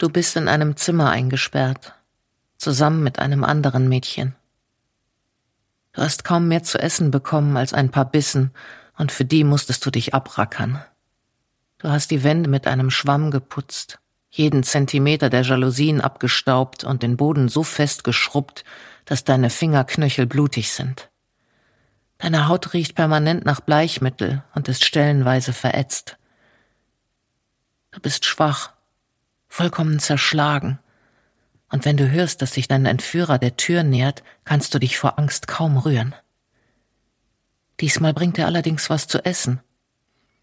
Du bist in einem Zimmer eingesperrt. Zusammen mit einem anderen Mädchen. Du hast kaum mehr zu essen bekommen als ein paar Bissen und für die musstest du dich abrackern. Du hast die Wände mit einem Schwamm geputzt, jeden Zentimeter der Jalousien abgestaubt und den Boden so fest geschrubbt, dass deine Fingerknöchel blutig sind. Deine Haut riecht permanent nach Bleichmittel und ist stellenweise verätzt. Du bist schwach, vollkommen zerschlagen. Und wenn du hörst, dass sich dein Entführer der Tür nähert, kannst du dich vor Angst kaum rühren. Diesmal bringt er allerdings was zu essen.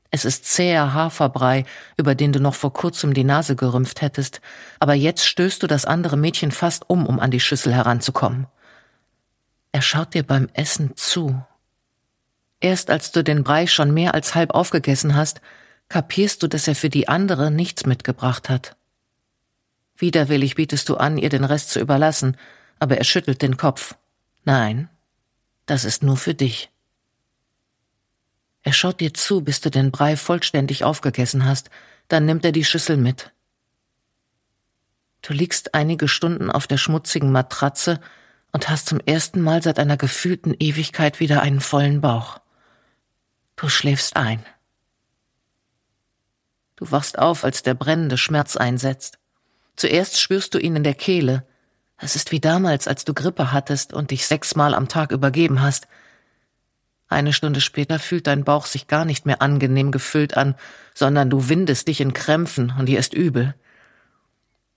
Es ist zäher Haferbrei, über den du noch vor kurzem die Nase gerümpft hättest, aber jetzt stößt du das andere Mädchen fast um, um an die Schüssel heranzukommen. Er schaut dir beim Essen zu. Erst als du den Brei schon mehr als halb aufgegessen hast, kapierst du, dass er für die andere nichts mitgebracht hat. Widerwillig bietest du an, ihr den Rest zu überlassen, aber er schüttelt den Kopf. Nein, das ist nur für dich. Er schaut dir zu, bis du den Brei vollständig aufgegessen hast, dann nimmt er die Schüssel mit. Du liegst einige Stunden auf der schmutzigen Matratze und hast zum ersten Mal seit einer gefühlten Ewigkeit wieder einen vollen Bauch. Du schläfst ein. Du wachst auf, als der brennende Schmerz einsetzt. Zuerst spürst du ihn in der Kehle. Es ist wie damals, als du Grippe hattest und dich sechsmal am Tag übergeben hast. Eine Stunde später fühlt dein Bauch sich gar nicht mehr angenehm gefüllt an, sondern du windest dich in Krämpfen und dir ist übel.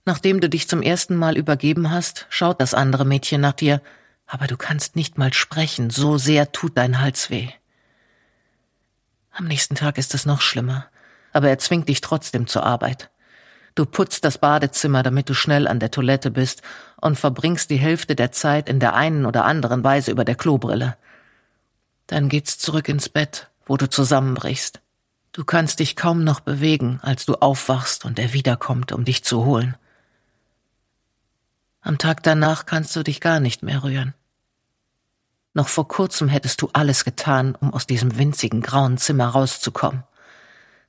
Nachdem du dich zum ersten Mal übergeben hast, schaut das andere Mädchen nach dir, aber du kannst nicht mal sprechen, so sehr tut dein Hals weh. Am nächsten Tag ist es noch schlimmer, aber er zwingt dich trotzdem zur Arbeit. Du putzt das Badezimmer, damit du schnell an der Toilette bist und verbringst die Hälfte der Zeit in der einen oder anderen Weise über der Klobrille. Dann geht's zurück ins Bett, wo du zusammenbrichst. Du kannst dich kaum noch bewegen, als du aufwachst und er wiederkommt, um dich zu holen. Am Tag danach kannst du dich gar nicht mehr rühren. Noch vor kurzem hättest du alles getan, um aus diesem winzigen grauen Zimmer rauszukommen.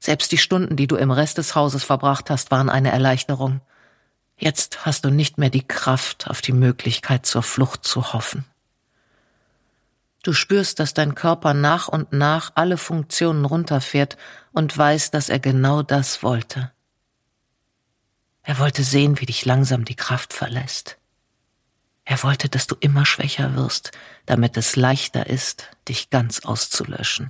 Selbst die Stunden, die du im Rest des Hauses verbracht hast, waren eine Erleichterung. Jetzt hast du nicht mehr die Kraft, auf die Möglichkeit zur Flucht zu hoffen. Du spürst, dass dein Körper nach und nach alle Funktionen runterfährt und weißt, dass er genau das wollte. Er wollte sehen, wie dich langsam die Kraft verlässt. Er wollte, dass du immer schwächer wirst, damit es leichter ist, dich ganz auszulöschen.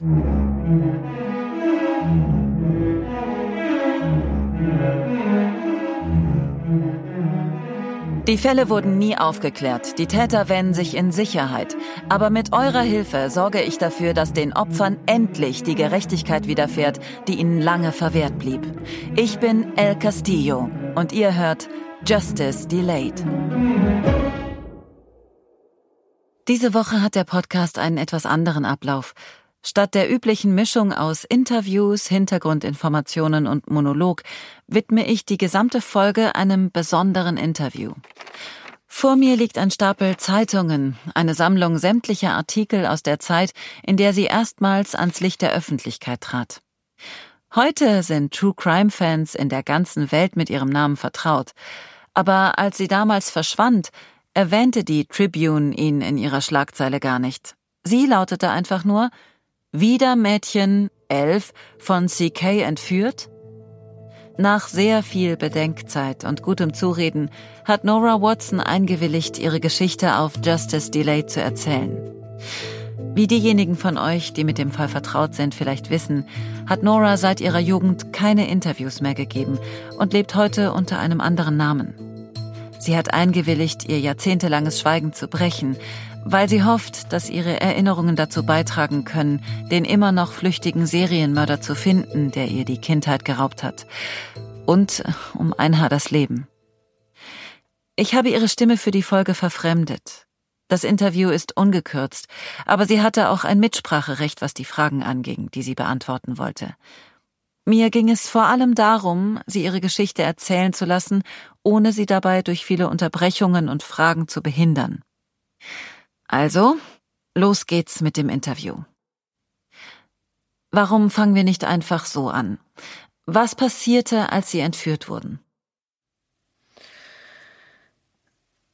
Die Fälle wurden nie aufgeklärt, die Täter wähnen sich in Sicherheit. Aber mit eurer Hilfe sorge ich dafür, dass den Opfern endlich die Gerechtigkeit widerfährt, die ihnen lange verwehrt blieb. Ich bin El Castillo und ihr hört Justice Delayed. Diese Woche hat der Podcast einen etwas anderen Ablauf. Statt der üblichen Mischung aus Interviews, Hintergrundinformationen und Monolog widme ich die gesamte Folge einem besonderen Interview. Vor mir liegt ein Stapel Zeitungen, eine Sammlung sämtlicher Artikel aus der Zeit, in der sie erstmals ans Licht der Öffentlichkeit trat. Heute sind True Crime Fans in der ganzen Welt mit ihrem Namen vertraut. Aber als sie damals verschwand, erwähnte die Tribune ihn in ihrer Schlagzeile gar nicht. Sie lautete einfach nur wieder Mädchen 11 von CK entführt? Nach sehr viel Bedenkzeit und gutem Zureden hat Nora Watson eingewilligt, ihre Geschichte auf Justice Delay zu erzählen. Wie diejenigen von euch, die mit dem Fall vertraut sind, vielleicht wissen, hat Nora seit ihrer Jugend keine Interviews mehr gegeben und lebt heute unter einem anderen Namen. Sie hat eingewilligt, ihr jahrzehntelanges Schweigen zu brechen, weil sie hofft, dass ihre Erinnerungen dazu beitragen können, den immer noch flüchtigen Serienmörder zu finden, der ihr die Kindheit geraubt hat. Und um ein Haar das Leben. Ich habe ihre Stimme für die Folge verfremdet. Das Interview ist ungekürzt, aber sie hatte auch ein Mitspracherecht, was die Fragen anging, die sie beantworten wollte. Mir ging es vor allem darum, sie ihre Geschichte erzählen zu lassen, ohne sie dabei durch viele Unterbrechungen und Fragen zu behindern. Also, los geht's mit dem Interview. Warum fangen wir nicht einfach so an? Was passierte, als Sie entführt wurden?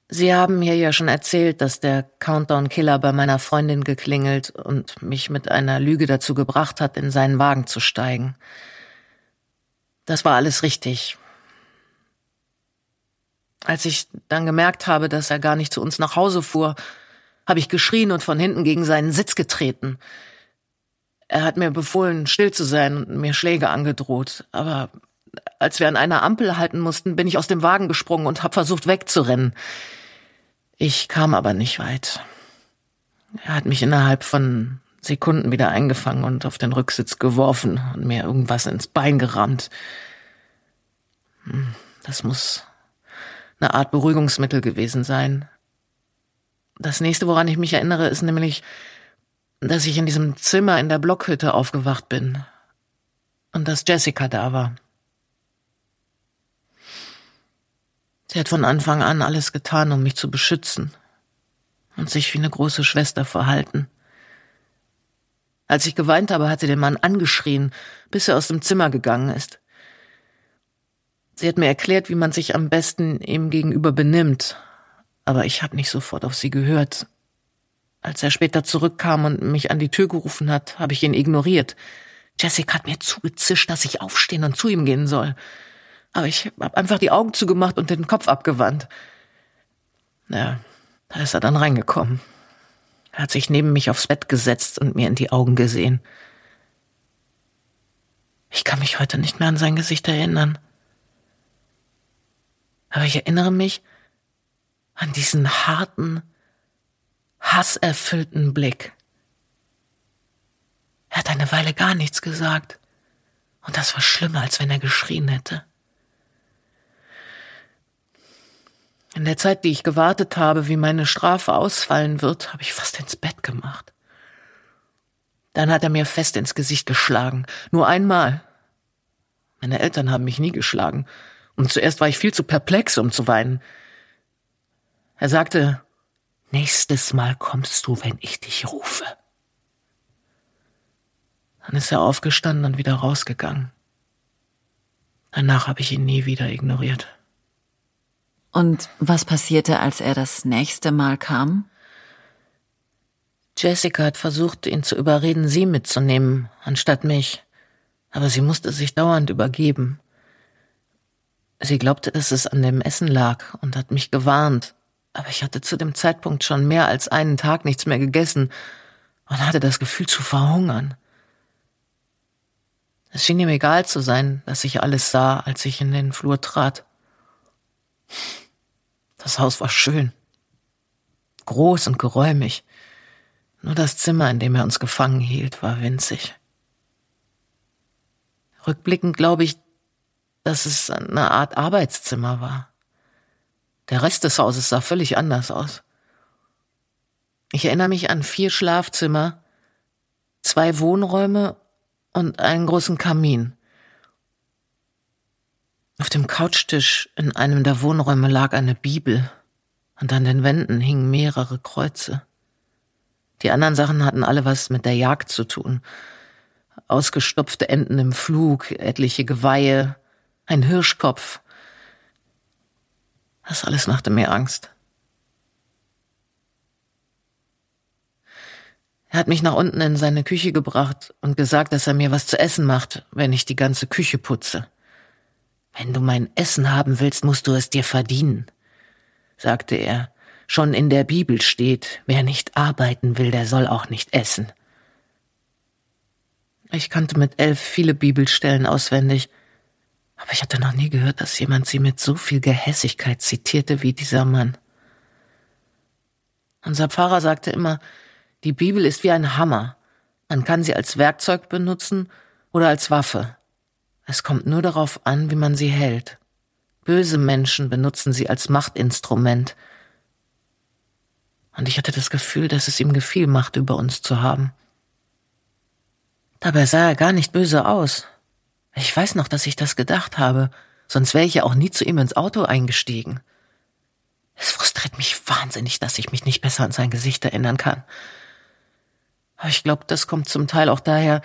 Sie haben mir ja schon erzählt, dass der Countdown-Killer bei meiner Freundin geklingelt und mich mit einer Lüge dazu gebracht hat, in seinen Wagen zu steigen. Das war alles richtig. Als ich dann gemerkt habe, dass er gar nicht zu uns nach Hause fuhr, habe ich geschrien und von hinten gegen seinen Sitz getreten. Er hat mir befohlen, still zu sein und mir Schläge angedroht. Aber als wir an einer Ampel halten mussten, bin ich aus dem Wagen gesprungen und habe versucht wegzurennen. Ich kam aber nicht weit. Er hat mich innerhalb von Sekunden wieder eingefangen und auf den Rücksitz geworfen und mir irgendwas ins Bein gerammt. Hm, das muss eine Art Beruhigungsmittel gewesen sein. Das nächste, woran ich mich erinnere, ist nämlich, dass ich in diesem Zimmer in der Blockhütte aufgewacht bin und dass Jessica da war. Sie hat von Anfang an alles getan, um mich zu beschützen und sich wie eine große Schwester verhalten. Als ich geweint habe, hat sie den Mann angeschrien, bis er aus dem Zimmer gegangen ist. Sie hat mir erklärt, wie man sich am besten ihm gegenüber benimmt aber ich habe nicht sofort auf sie gehört. Als er später zurückkam und mich an die Tür gerufen hat, habe ich ihn ignoriert. Jessica hat mir zugezischt, dass ich aufstehen und zu ihm gehen soll. Aber ich habe einfach die Augen zugemacht und den Kopf abgewandt. Ja, da ist er dann reingekommen. Er hat sich neben mich aufs Bett gesetzt und mir in die Augen gesehen. Ich kann mich heute nicht mehr an sein Gesicht erinnern. Aber ich erinnere mich, an diesen harten, hasserfüllten Blick. Er hat eine Weile gar nichts gesagt, und das war schlimmer, als wenn er geschrien hätte. In der Zeit, die ich gewartet habe, wie meine Strafe ausfallen wird, habe ich fast ins Bett gemacht. Dann hat er mir fest ins Gesicht geschlagen, nur einmal. Meine Eltern haben mich nie geschlagen, und zuerst war ich viel zu perplex, um zu weinen. Er sagte, nächstes Mal kommst du, wenn ich dich rufe. Dann ist er aufgestanden und wieder rausgegangen. Danach habe ich ihn nie wieder ignoriert. Und was passierte, als er das nächste Mal kam? Jessica hat versucht, ihn zu überreden, sie mitzunehmen, anstatt mich. Aber sie musste sich dauernd übergeben. Sie glaubte, dass es an dem Essen lag und hat mich gewarnt, aber ich hatte zu dem Zeitpunkt schon mehr als einen Tag nichts mehr gegessen und hatte das Gefühl zu verhungern. Es schien ihm egal zu sein, dass ich alles sah, als ich in den Flur trat. Das Haus war schön, groß und geräumig. Nur das Zimmer, in dem er uns gefangen hielt, war winzig. Rückblickend glaube ich, dass es eine Art Arbeitszimmer war. Der Rest des Hauses sah völlig anders aus. Ich erinnere mich an vier Schlafzimmer, zwei Wohnräume und einen großen Kamin. Auf dem Couchtisch in einem der Wohnräume lag eine Bibel und an den Wänden hingen mehrere Kreuze. Die anderen Sachen hatten alle was mit der Jagd zu tun. Ausgestopfte Enten im Flug, etliche Geweihe, ein Hirschkopf, das alles machte mir Angst. Er hat mich nach unten in seine Küche gebracht und gesagt, dass er mir was zu essen macht, wenn ich die ganze Küche putze. Wenn du mein Essen haben willst, musst du es dir verdienen, sagte er. Schon in der Bibel steht, wer nicht arbeiten will, der soll auch nicht essen. Ich kannte mit elf viele Bibelstellen auswendig aber ich hatte noch nie gehört, dass jemand sie mit so viel Gehässigkeit zitierte wie dieser Mann. Unser Pfarrer sagte immer, die Bibel ist wie ein Hammer. Man kann sie als Werkzeug benutzen oder als Waffe. Es kommt nur darauf an, wie man sie hält. Böse Menschen benutzen sie als Machtinstrument. Und ich hatte das Gefühl, dass es ihm gefiel, Macht über uns zu haben. Dabei sah er gar nicht böse aus. Ich weiß noch, dass ich das gedacht habe, sonst wäre ich ja auch nie zu ihm ins Auto eingestiegen. Es frustriert mich wahnsinnig, dass ich mich nicht besser an sein Gesicht erinnern kann. Aber ich glaube, das kommt zum Teil auch daher,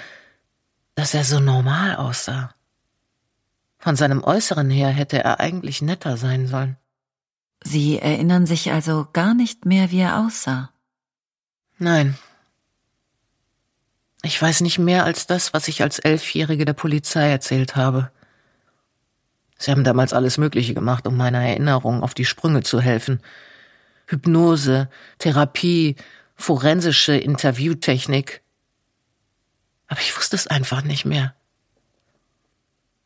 dass er so normal aussah. Von seinem Äußeren her hätte er eigentlich netter sein sollen. Sie erinnern sich also gar nicht mehr, wie er aussah? Nein. Ich weiß nicht mehr als das, was ich als Elfjährige der Polizei erzählt habe. Sie haben damals alles Mögliche gemacht, um meiner Erinnerung auf die Sprünge zu helfen. Hypnose, Therapie, forensische Interviewtechnik. Aber ich wusste es einfach nicht mehr.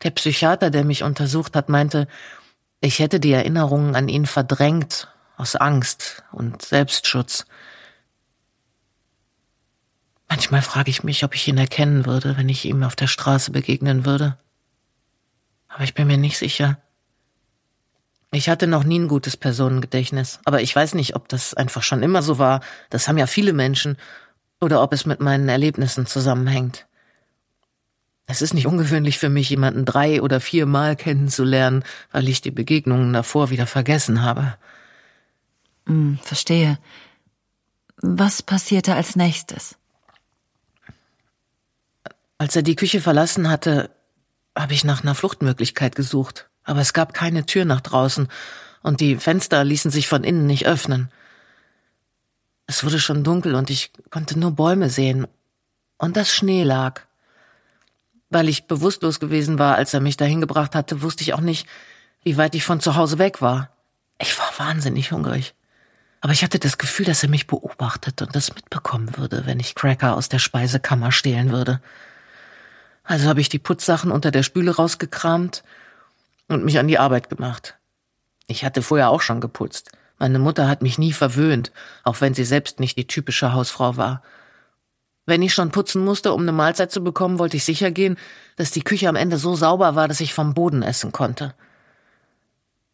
Der Psychiater, der mich untersucht hat, meinte, ich hätte die Erinnerungen an ihn verdrängt, aus Angst und Selbstschutz. Manchmal frage ich mich, ob ich ihn erkennen würde, wenn ich ihm auf der Straße begegnen würde. Aber ich bin mir nicht sicher. Ich hatte noch nie ein gutes Personengedächtnis, aber ich weiß nicht, ob das einfach schon immer so war, das haben ja viele Menschen, oder ob es mit meinen Erlebnissen zusammenhängt. Es ist nicht ungewöhnlich für mich, jemanden drei oder vier Mal kennenzulernen, weil ich die Begegnungen davor wieder vergessen habe. Hm, verstehe. Was passierte als nächstes? Als er die Küche verlassen hatte, habe ich nach einer Fluchtmöglichkeit gesucht, aber es gab keine Tür nach draußen und die Fenster ließen sich von innen nicht öffnen. Es wurde schon dunkel und ich konnte nur Bäume sehen und das Schnee lag. Weil ich bewusstlos gewesen war, als er mich dahin gebracht hatte, wusste ich auch nicht, wie weit ich von zu Hause weg war. Ich war wahnsinnig hungrig. Aber ich hatte das Gefühl, dass er mich beobachtet und das mitbekommen würde, wenn ich Cracker aus der Speisekammer stehlen würde. Also habe ich die Putzsachen unter der Spüle rausgekramt und mich an die Arbeit gemacht. Ich hatte vorher auch schon geputzt. Meine Mutter hat mich nie verwöhnt, auch wenn sie selbst nicht die typische Hausfrau war. Wenn ich schon putzen musste, um eine Mahlzeit zu bekommen, wollte ich sicher gehen, dass die Küche am Ende so sauber war, dass ich vom Boden essen konnte.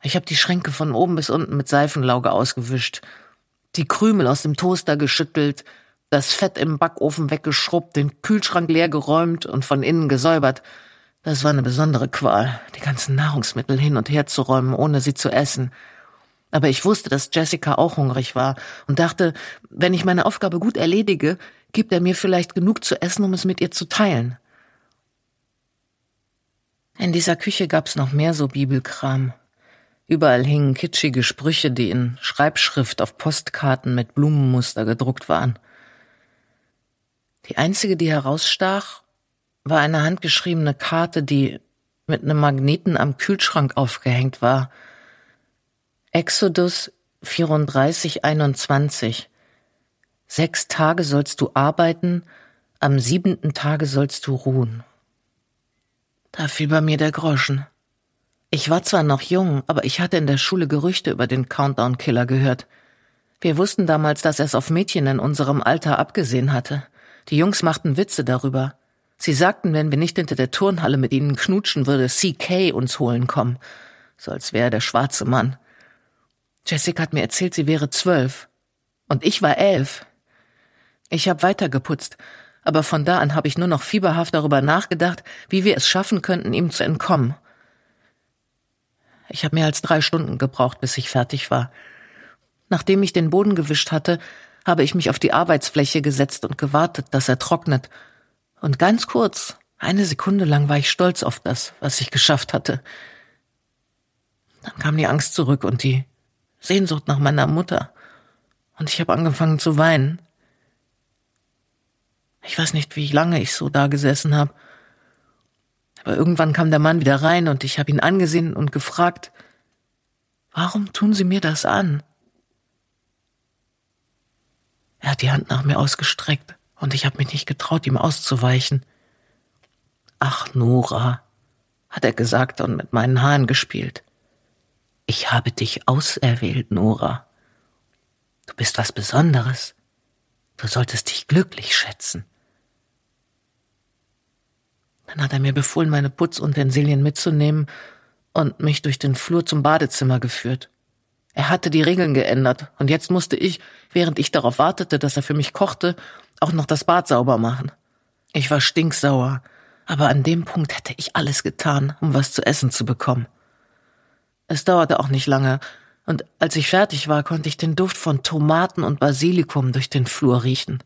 Ich habe die Schränke von oben bis unten mit Seifenlauge ausgewischt, die Krümel aus dem Toaster geschüttelt, das Fett im Backofen weggeschrubbt, den Kühlschrank leer geräumt und von innen gesäubert. Das war eine besondere Qual, die ganzen Nahrungsmittel hin und her zu räumen, ohne sie zu essen. Aber ich wusste, dass Jessica auch hungrig war und dachte, wenn ich meine Aufgabe gut erledige, gibt er mir vielleicht genug zu essen, um es mit ihr zu teilen. In dieser Küche gab's noch mehr so Bibelkram. Überall hingen kitschige Sprüche, die in Schreibschrift auf Postkarten mit Blumenmuster gedruckt waren. Die einzige, die herausstach, war eine handgeschriebene Karte, die mit einem Magneten am Kühlschrank aufgehängt war. Exodus 3421. Sechs Tage sollst du arbeiten, am siebenten Tage sollst du ruhen. Da fiel bei mir der Groschen. Ich war zwar noch jung, aber ich hatte in der Schule Gerüchte über den Countdown-Killer gehört. Wir wussten damals, dass er es auf Mädchen in unserem Alter abgesehen hatte. Die Jungs machten Witze darüber. Sie sagten, wenn wir nicht hinter der Turnhalle mit ihnen knutschen, würde CK uns holen kommen. So als wäre er der schwarze Mann. Jessica hat mir erzählt, sie wäre zwölf. Und ich war elf. Ich habe weitergeputzt, aber von da an habe ich nur noch fieberhaft darüber nachgedacht, wie wir es schaffen könnten, ihm zu entkommen. Ich habe mehr als drei Stunden gebraucht, bis ich fertig war. Nachdem ich den Boden gewischt hatte, habe ich mich auf die Arbeitsfläche gesetzt und gewartet, dass er trocknet. Und ganz kurz, eine Sekunde lang war ich stolz auf das, was ich geschafft hatte. Dann kam die Angst zurück und die Sehnsucht nach meiner Mutter. Und ich habe angefangen zu weinen. Ich weiß nicht, wie lange ich so da gesessen habe. Aber irgendwann kam der Mann wieder rein und ich habe ihn angesehen und gefragt, warum tun Sie mir das an? Er hat die Hand nach mir ausgestreckt und ich habe mich nicht getraut, ihm auszuweichen. Ach, Nora, hat er gesagt und mit meinen Haaren gespielt. Ich habe dich auserwählt, Nora. Du bist was Besonderes. Du solltest dich glücklich schätzen. Dann hat er mir befohlen, meine Putzutensilien mitzunehmen und mich durch den Flur zum Badezimmer geführt. Er hatte die Regeln geändert und jetzt musste ich, während ich darauf wartete, dass er für mich kochte, auch noch das Bad sauber machen. Ich war stinksauer, aber an dem Punkt hätte ich alles getan, um was zu essen zu bekommen. Es dauerte auch nicht lange, und als ich fertig war, konnte ich den Duft von Tomaten und Basilikum durch den Flur riechen.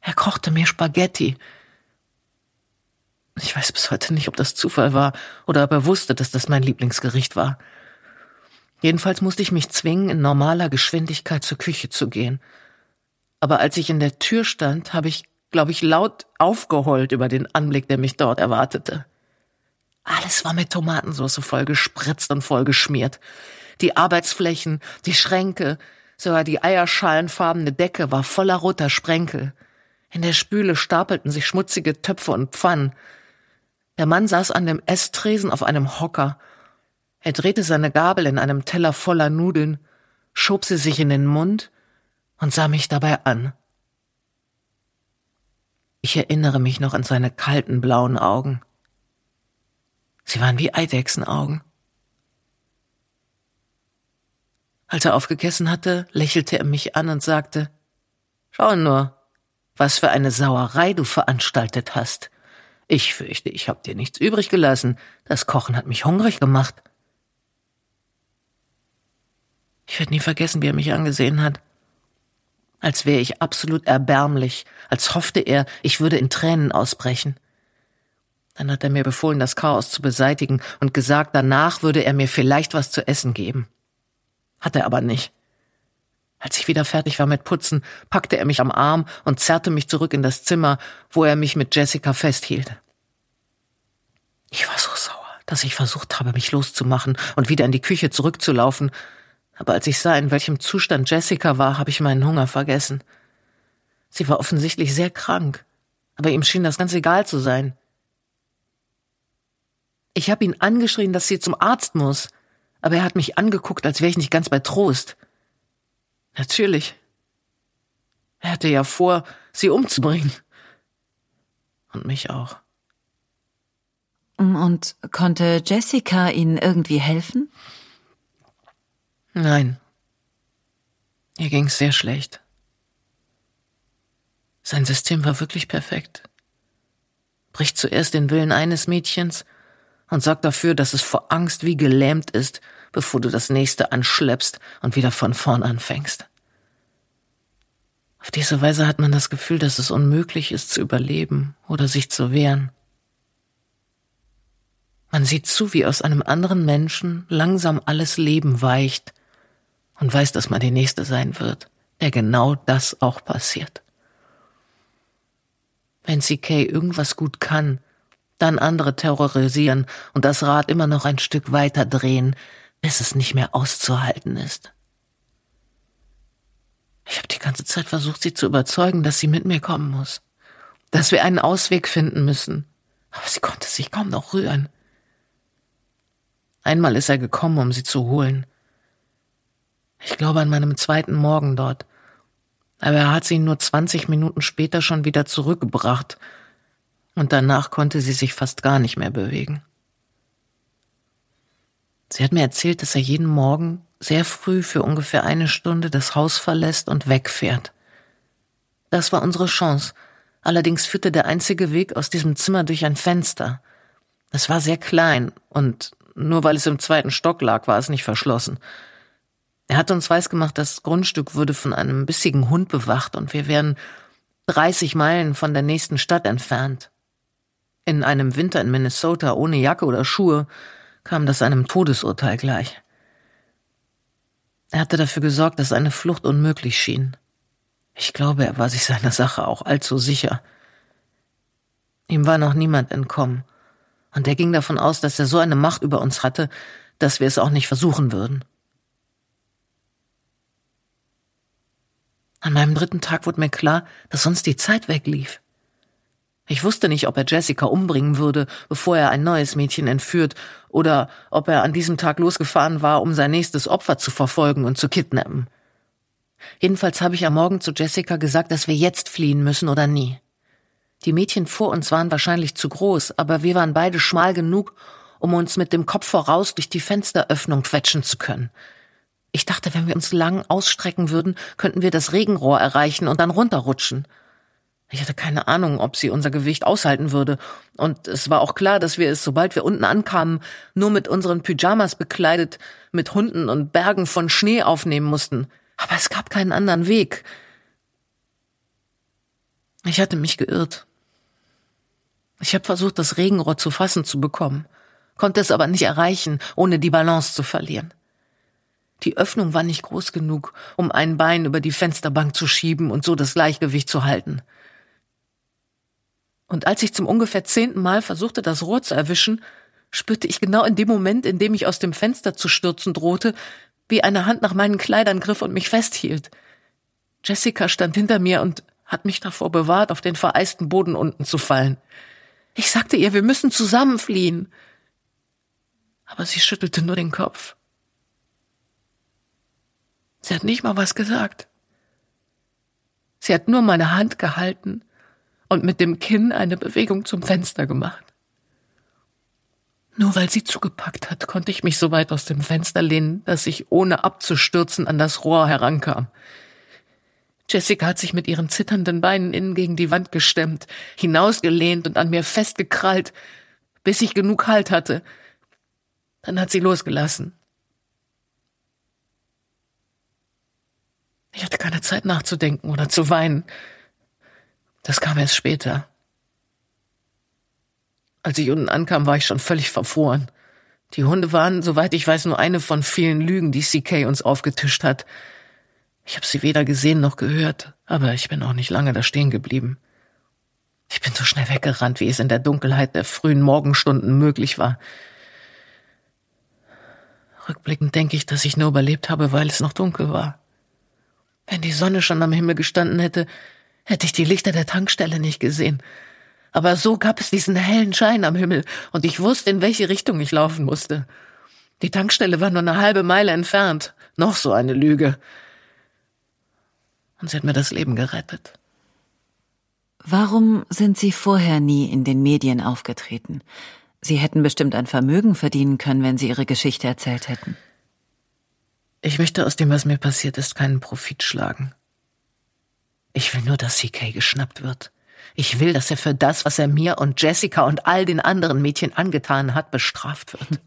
Er kochte mir Spaghetti. Ich weiß bis heute nicht, ob das Zufall war oder ob er wusste, dass das mein Lieblingsgericht war. Jedenfalls musste ich mich zwingen, in normaler Geschwindigkeit zur Küche zu gehen. Aber als ich in der Tür stand, habe ich, glaube ich, laut aufgeheult über den Anblick, der mich dort erwartete. Alles war mit Tomatensauce voll gespritzt und voll geschmiert. Die Arbeitsflächen, die Schränke, sogar die eierschalenfarbene Decke war voller roter Sprenkel. In der Spüle stapelten sich schmutzige Töpfe und Pfannen. Der Mann saß an dem Esstresen auf einem Hocker er drehte seine Gabel in einem Teller voller Nudeln, schob sie sich in den Mund und sah mich dabei an. Ich erinnere mich noch an seine kalten blauen Augen. Sie waren wie Eidechsenaugen. Als er aufgegessen hatte, lächelte er mich an und sagte, Schau nur, was für eine Sauerei du veranstaltet hast. Ich fürchte, ich hab dir nichts übrig gelassen. Das Kochen hat mich hungrig gemacht. Ich werde nie vergessen, wie er mich angesehen hat. Als wäre ich absolut erbärmlich, als hoffte er, ich würde in Tränen ausbrechen. Dann hat er mir befohlen, das Chaos zu beseitigen und gesagt, danach würde er mir vielleicht was zu essen geben. Hat er aber nicht. Als ich wieder fertig war mit Putzen, packte er mich am Arm und zerrte mich zurück in das Zimmer, wo er mich mit Jessica festhielt. Ich war so sauer, dass ich versucht habe, mich loszumachen und wieder in die Küche zurückzulaufen, aber als ich sah, in welchem Zustand Jessica war, habe ich meinen Hunger vergessen. Sie war offensichtlich sehr krank, aber ihm schien das ganz egal zu sein. Ich habe ihn angeschrien, dass sie zum Arzt muss, aber er hat mich angeguckt, als wäre ich nicht ganz bei Trost. Natürlich. Er hatte ja vor, sie umzubringen. Und mich auch. Und konnte Jessica Ihnen irgendwie helfen? Nein. Ihr ging's sehr schlecht. Sein System war wirklich perfekt. Bricht zuerst den Willen eines Mädchens und sorgt dafür, dass es vor Angst wie gelähmt ist, bevor du das nächste anschleppst und wieder von vorn anfängst. Auf diese Weise hat man das Gefühl, dass es unmöglich ist zu überleben oder sich zu wehren. Man sieht zu, wie aus einem anderen Menschen langsam alles Leben weicht und weiß, dass man die Nächste sein wird, der genau das auch passiert. Wenn CK irgendwas gut kann, dann andere terrorisieren und das Rad immer noch ein Stück weiter drehen, bis es nicht mehr auszuhalten ist. Ich habe die ganze Zeit versucht, sie zu überzeugen, dass sie mit mir kommen muss, dass wir einen Ausweg finden müssen, aber sie konnte sich kaum noch rühren. Einmal ist er gekommen, um sie zu holen, ich glaube an meinem zweiten Morgen dort. Aber er hat sie nur 20 Minuten später schon wieder zurückgebracht. Und danach konnte sie sich fast gar nicht mehr bewegen. Sie hat mir erzählt, dass er jeden Morgen sehr früh für ungefähr eine Stunde das Haus verlässt und wegfährt. Das war unsere Chance. Allerdings führte der einzige Weg aus diesem Zimmer durch ein Fenster. Es war sehr klein und nur weil es im zweiten Stock lag, war es nicht verschlossen. Er hat uns weisgemacht, das Grundstück würde von einem bissigen Hund bewacht und wir wären 30 Meilen von der nächsten Stadt entfernt. In einem Winter in Minnesota ohne Jacke oder Schuhe kam das einem Todesurteil gleich. Er hatte dafür gesorgt, dass eine Flucht unmöglich schien. Ich glaube, er war sich seiner Sache auch allzu sicher. Ihm war noch niemand entkommen, und er ging davon aus, dass er so eine Macht über uns hatte, dass wir es auch nicht versuchen würden. An meinem dritten Tag wurde mir klar, dass sonst die Zeit weglief. Ich wusste nicht, ob er Jessica umbringen würde, bevor er ein neues Mädchen entführt, oder ob er an diesem Tag losgefahren war, um sein nächstes Opfer zu verfolgen und zu kidnappen. Jedenfalls habe ich am Morgen zu Jessica gesagt, dass wir jetzt fliehen müssen oder nie. Die Mädchen vor uns waren wahrscheinlich zu groß, aber wir waren beide schmal genug, um uns mit dem Kopf voraus durch die Fensteröffnung quetschen zu können. Ich dachte, wenn wir uns lang ausstrecken würden, könnten wir das Regenrohr erreichen und dann runterrutschen. Ich hatte keine Ahnung, ob sie unser Gewicht aushalten würde, und es war auch klar, dass wir es, sobald wir unten ankamen, nur mit unseren Pyjamas bekleidet, mit Hunden und Bergen von Schnee aufnehmen mussten. Aber es gab keinen anderen Weg. Ich hatte mich geirrt. Ich habe versucht, das Regenrohr zu fassen zu bekommen, konnte es aber nicht erreichen, ohne die Balance zu verlieren. Die Öffnung war nicht groß genug, um ein Bein über die Fensterbank zu schieben und so das Gleichgewicht zu halten. Und als ich zum ungefähr zehnten Mal versuchte, das Rohr zu erwischen, spürte ich genau in dem Moment, in dem ich aus dem Fenster zu stürzen drohte, wie eine Hand nach meinen Kleidern griff und mich festhielt. Jessica stand hinter mir und hat mich davor bewahrt, auf den vereisten Boden unten zu fallen. Ich sagte ihr, wir müssen zusammen fliehen. Aber sie schüttelte nur den Kopf. Sie hat nicht mal was gesagt. Sie hat nur meine Hand gehalten und mit dem Kinn eine Bewegung zum Fenster gemacht. Nur weil sie zugepackt hat, konnte ich mich so weit aus dem Fenster lehnen, dass ich ohne abzustürzen an das Rohr herankam. Jessica hat sich mit ihren zitternden Beinen innen gegen die Wand gestemmt, hinausgelehnt und an mir festgekrallt, bis ich genug Halt hatte. Dann hat sie losgelassen. Ich hatte keine Zeit nachzudenken oder zu weinen. Das kam erst später. Als ich unten ankam, war ich schon völlig verfroren. Die Hunde waren, soweit ich weiß, nur eine von vielen Lügen, die CK uns aufgetischt hat. Ich habe sie weder gesehen noch gehört, aber ich bin auch nicht lange da stehen geblieben. Ich bin so schnell weggerannt, wie es in der Dunkelheit der frühen Morgenstunden möglich war. Rückblickend denke ich, dass ich nur überlebt habe, weil es noch dunkel war. Wenn die Sonne schon am Himmel gestanden hätte, hätte ich die Lichter der Tankstelle nicht gesehen. Aber so gab es diesen hellen Schein am Himmel, und ich wusste, in welche Richtung ich laufen musste. Die Tankstelle war nur eine halbe Meile entfernt. Noch so eine Lüge. Und sie hat mir das Leben gerettet. Warum sind Sie vorher nie in den Medien aufgetreten? Sie hätten bestimmt ein Vermögen verdienen können, wenn Sie Ihre Geschichte erzählt hätten. Ich möchte aus dem, was mir passiert ist, keinen Profit schlagen. Ich will nur, dass CK geschnappt wird. Ich will, dass er für das, was er mir und Jessica und all den anderen Mädchen angetan hat, bestraft wird.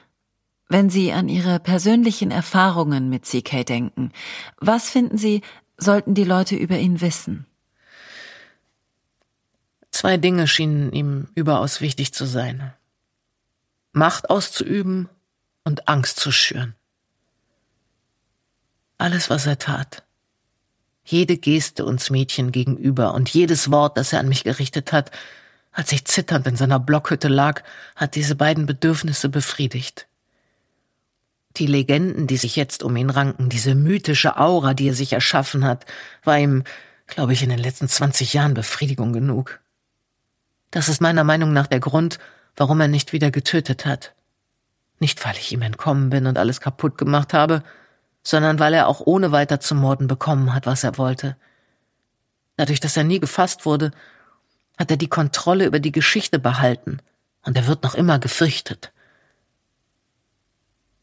Wenn Sie an Ihre persönlichen Erfahrungen mit CK denken, was finden Sie, sollten die Leute über ihn wissen? Zwei Dinge schienen ihm überaus wichtig zu sein. Macht auszuüben und Angst zu schüren. Alles, was er tat. Jede Geste uns Mädchen gegenüber und jedes Wort, das er an mich gerichtet hat, als ich zitternd in seiner Blockhütte lag, hat diese beiden Bedürfnisse befriedigt. Die Legenden, die sich jetzt um ihn ranken, diese mythische Aura, die er sich erschaffen hat, war ihm, glaube ich, in den letzten 20 Jahren Befriedigung genug. Das ist meiner Meinung nach der Grund, warum er nicht wieder getötet hat. Nicht, weil ich ihm entkommen bin und alles kaputt gemacht habe, sondern weil er auch ohne weiter zu morden bekommen hat, was er wollte. Dadurch, dass er nie gefasst wurde, hat er die Kontrolle über die Geschichte behalten, und er wird noch immer gefürchtet.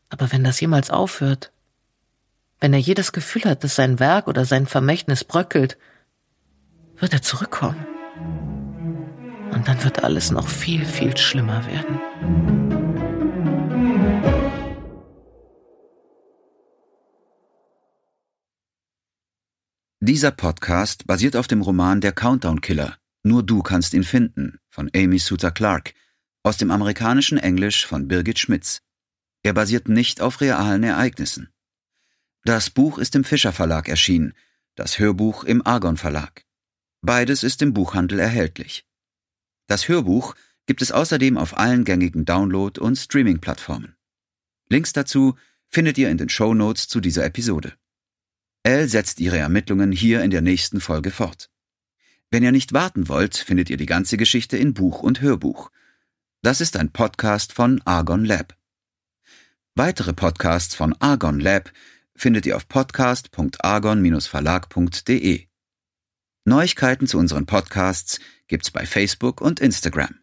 Aber wenn das jemals aufhört, wenn er jedes Gefühl hat, dass sein Werk oder sein Vermächtnis bröckelt, wird er zurückkommen. Und dann wird alles noch viel, viel schlimmer werden. Dieser Podcast basiert auf dem Roman Der Countdown Killer. Nur du kannst ihn finden von Amy Suter Clark aus dem amerikanischen Englisch von Birgit Schmitz. Er basiert nicht auf realen Ereignissen. Das Buch ist im Fischer Verlag erschienen, das Hörbuch im Argon Verlag. Beides ist im Buchhandel erhältlich. Das Hörbuch gibt es außerdem auf allen gängigen Download- und Streaming-Plattformen. Links dazu findet ihr in den Show Notes zu dieser Episode. Elle setzt ihre Ermittlungen hier in der nächsten Folge fort. Wenn ihr nicht warten wollt, findet ihr die ganze Geschichte in Buch und Hörbuch. Das ist ein Podcast von Argon Lab. Weitere Podcasts von Argon Lab findet ihr auf podcast.argon-verlag.de. Neuigkeiten zu unseren Podcasts gibt's bei Facebook und Instagram.